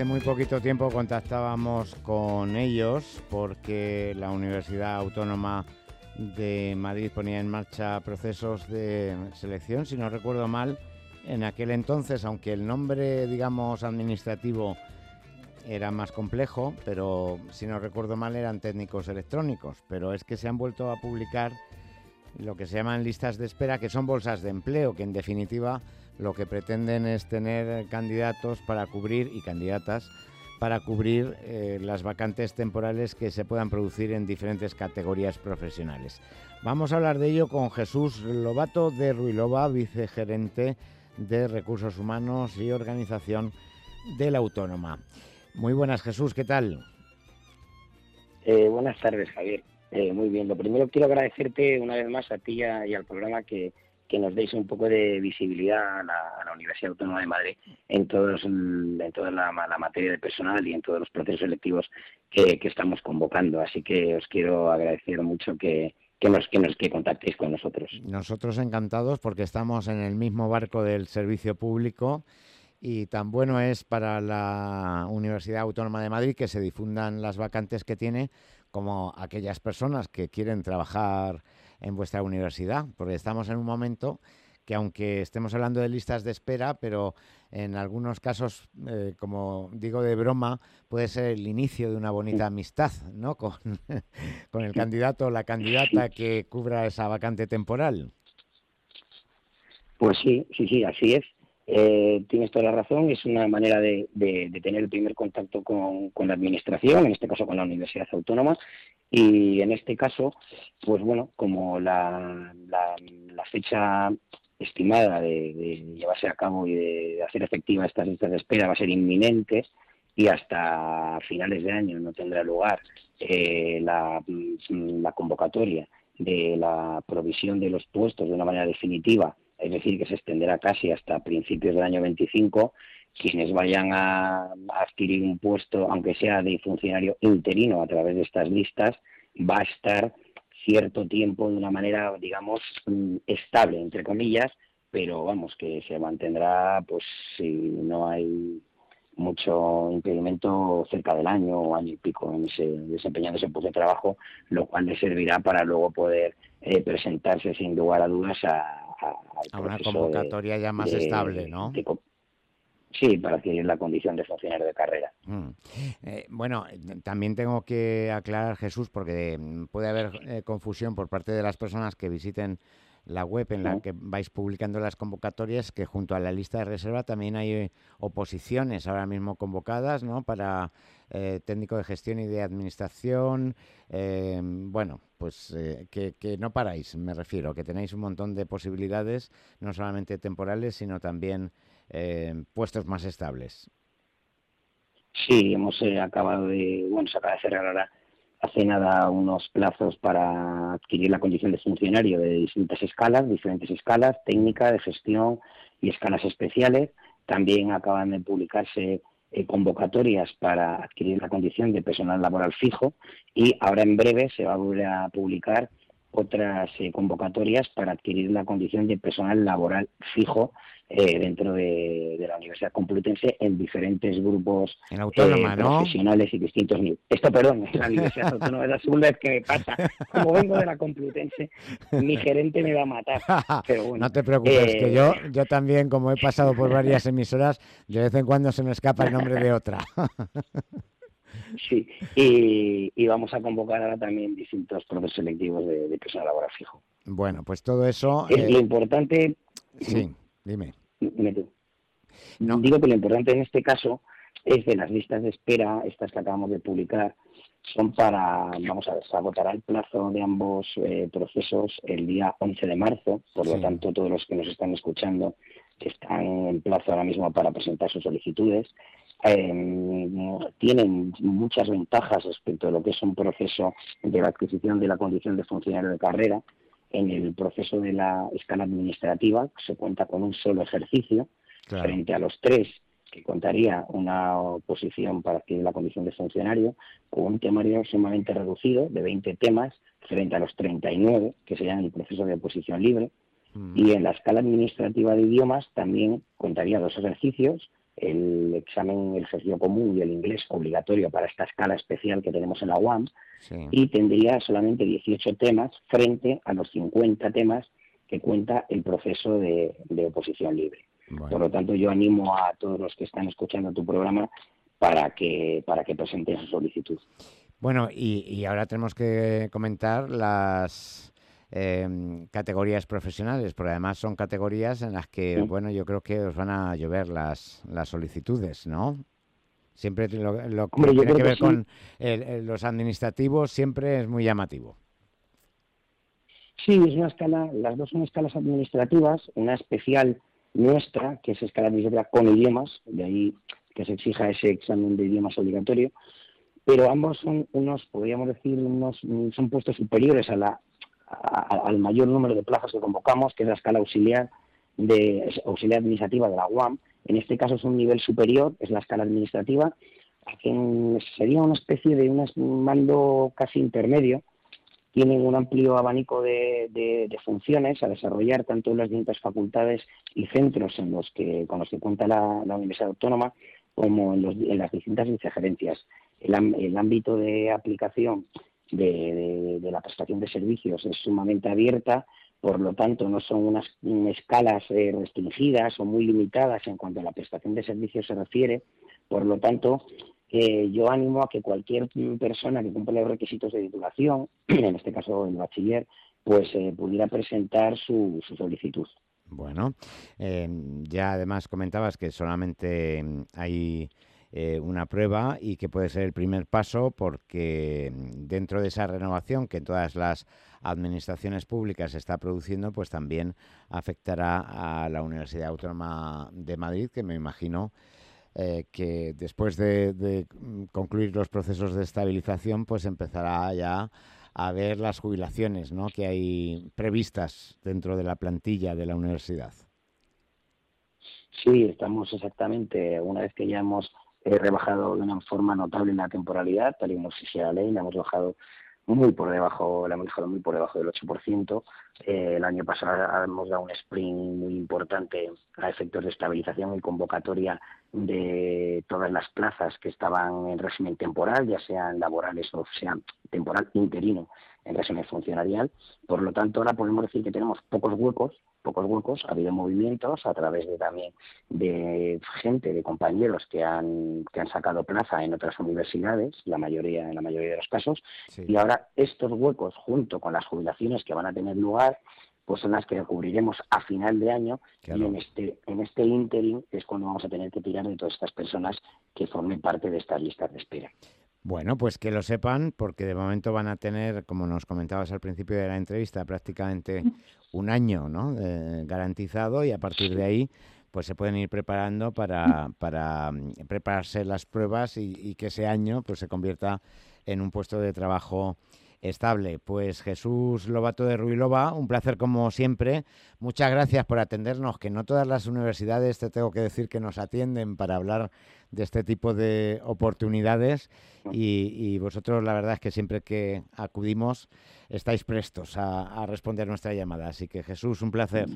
Hace muy poquito tiempo contactábamos con ellos porque la Universidad Autónoma de Madrid ponía en marcha procesos de selección, si no recuerdo mal, en aquel entonces, aunque el nombre, digamos, administrativo era más complejo, pero si no recuerdo mal eran técnicos electrónicos, pero es que se han vuelto a publicar lo que se llaman listas de espera, que son bolsas de empleo, que en definitiva lo que pretenden es tener candidatos para cubrir y candidatas para cubrir eh, las vacantes temporales que se puedan producir en diferentes categorías profesionales. Vamos a hablar de ello con Jesús Lobato de Ruilova, vicegerente de Recursos Humanos y Organización de la Autónoma. Muy buenas, Jesús, ¿qué tal? Eh, buenas tardes, Javier. Eh, muy bien. Lo primero quiero agradecerte una vez más a ti y, al programa que, nos deis un poco de visibilidad a la, Universidad Autónoma de Madrid en, todos, en toda la, materia de personal y en todos los procesos selectivos que, estamos convocando. Así que os quiero agradecer mucho que, que nos, que nos que contactéis con nosotros. Nosotros encantados porque estamos en el mismo barco del servicio público y tan bueno es para la Universidad Autónoma de Madrid que se difundan las vacantes que tiene como aquellas personas que quieren trabajar en vuestra universidad, porque estamos en un momento que aunque estemos hablando de listas de espera, pero en algunos casos, eh, como digo de broma, puede ser el inicio de una bonita amistad, ¿no? Con, con el candidato o la candidata que cubra esa vacante temporal. Pues sí, sí, sí, así es. Eh, tienes toda la razón, es una manera de, tener el primer contacto con, la administración, en este caso con la Universidad Autónoma, y en este caso, pues bueno, como la, fecha estimada de, llevarse a cabo y de hacer efectiva estas listas de espera va a ser inminente y hasta finales de año no tendrá lugar eh, la convocatoria de la provisión de los puestos de una manera definitiva es decir, que se extenderá casi hasta principios del año 25, quienes vayan a, adquirir un puesto, aunque sea de funcionario interino a través de estas listas, va a estar cierto tiempo de una manera, digamos, mm, estable, entre comillas, pero vamos, que se mantendrá, pues si no hay mucho impedimento cerca del año o año y pico en ese, desempeñando ese puesto de trabajo, lo cual le servirá para luego poder eh, presentarse sin lugar a dudas a, a, una convocatoria ya más estable, ¿no? sí, para adquirir la condición de funcionario de carrera. Mm. Eh, bueno, también tengo que aclarar, Jesús, porque mm, puede haber eh, confusión por parte de las personas que visiten la web en la que vais publicando las convocatorias, que junto a la lista de reserva también hay eh, oposiciones ahora mismo convocadas, ¿no? Para eh, técnico de gestión y de administración. Eh, bueno, pues que, que, no paráis, me refiero, que tenéis un montón de posibilidades, no solamente temporales, sino también puestos más estables. Sí, hemos acabado de, bueno, se acaba de cerrar ahora hace nada unos plazos para adquirir la condición de funcionario de distintas escalas, diferentes escalas, técnica, de gestión y escalas especiales. También acaban de publicarse eh, convocatorias para adquirir la condición de personal laboral fijo y ahora en breve se va a volver a publicar otras eh, convocatorias para adquirir la condición de personal laboral fijo eh, dentro de, la Universidad Complutense en diferentes grupos eh, profesionales y distintos niveles. Esto, perdón, en la Universidad Autónoma es la segunda vez que me pasa. Como vengo de la Complutense, mi gerente me va a matar. Pero no te preocupes, que yo, yo también, como he pasado por varias emisoras, de vez en cuando se me escapa el nombre de otra. Sí, y, vamos a convocar ahora también distintos procesos selectivos de, personal laboral fijo. Bueno, pues todo eso... Es Lo eh, importante... Sí, dime. No. Digo que lo importante en este caso es de las listas de espera, estas que acabamos de publicar, son para, vamos a ver, se agotará el plazo de ambos eh, procesos el día 11 de marzo, por lo tanto todos los que nos están escuchando están en plazo ahora mismo para presentar sus solicitudes. Em, tienen muchas ventajas respecto a lo que es un proceso de la adquisición de la condición de funcionario de carrera. En el proceso de la escala administrativa se cuenta con un solo ejercicio frente a los tres que contaría una oposición para adquirir la condición de funcionario, con un temario sumamente reducido de 20 temas frente a los 39 que serían el proceso de oposición libre. Mm. Y en la escala administrativa de idiomas también contaría dos ejercicios el examen, el ejercicio común y el inglés obligatorio para esta escala especial que tenemos en la UAM y tendría solamente 18 temas frente a los 50 temas que cuenta el proceso de, oposición libre. Por lo tanto, yo animo a todos los que están escuchando tu programa para que, para que presenten su solicitud. Bueno, y ahora tenemos que comentar las Em, categorías profesionales, porque además son categorías en las que, bueno, yo creo que os van a llover las, las solicitudes, ¿no? Siempre lo, que tiene que ver con los administrativos siempre es muy llamativo. Sí, es una escala, las dos son escalas administrativas, una especial nuestra, que es escala administrativa con idiomas, de ahí que se exija ese examen de idiomas obligatorio, pero ambos son unos, podríamos decir, unos, son puestos superiores a la al mayor número de plazas que convocamos, que es la escala auxiliar de auxiliar administrativa de la UAM. En este caso es un nivel superior, es la escala administrativa, que sería una especie de un mando casi intermedio. Tienen un amplio abanico de, funciones a desarrollar tanto en las distintas facultades y centros en los que, con los que cuenta la, Universidad Autónoma como en, las distintas vicegerencias. el ámbito de aplicación de, la prestación de servicios es sumamente abierta, por lo tanto no son unas escalas eh, restringidas o muy limitadas en cuanto a la prestación de servicios se refiere, por lo tanto eh, yo animo a que cualquier persona que cumpla los requisitos de titulación, en este caso el bachiller, pues eh, pudiera presentar su, solicitud. Bueno, ya además comentabas que solamente hay eh, una prueba y que puede ser el primer paso porque mm, dentro de esa renovación que en todas las administraciones públicas se está produciendo, pues también afectará a la Universidad Autónoma de Madrid, que me imagino eh, que después de, mm, concluir los procesos de estabilización, pues empezará ya a ver las jubilaciones ¿no? que hay previstas dentro de la plantilla de la universidad. Sí, estamos exactamente, una vez que ya hemos he rebajado de una forma notable en la temporalidad, tal y como exigía la ley, la hemos bajado muy por debajo, la hemos dejado muy por debajo del 8%. Eh, el año pasado hemos dado un sprint muy importante a efectos de estabilización y convocatoria de todas las plazas que estaban en régimen temporal, ya sean laborales o sean temporal interino en régimen funcionarial. Por lo tanto, ahora podemos decir que tenemos pocos huecos pocos huecos, ha habido movimientos a través de también de gente, de compañeros que han, que han sacado plaza en otras universidades, la mayoría, en la mayoría de los casos, y ahora estos huecos, junto con las jubilaciones que van a tener lugar, pues son las que cubriremos a final de año y en este, en este interim es cuando vamos a tener que tirar de todas estas personas que formen parte de estas listas de espera. Bueno, pues que lo sepan, porque de momento van a tener, como nos comentabas al principio de la entrevista, prácticamente un año ¿no? garantizado y a partir de ahí pues se pueden ir preparando para, para mm, prepararse las pruebas y, y, que ese año pues se convierta en un puesto de trabajo estable. Pues Jesús Lobato de Ruilova, un placer como siempre. Muchas gracias por atendernos, que no todas las universidades, te tengo que decir, que nos atienden para hablar de este tipo de oportunidades y, vosotros la verdad es que siempre que acudimos estáis prestos a, a responder nuestra llamada. Así que Jesús, un placer.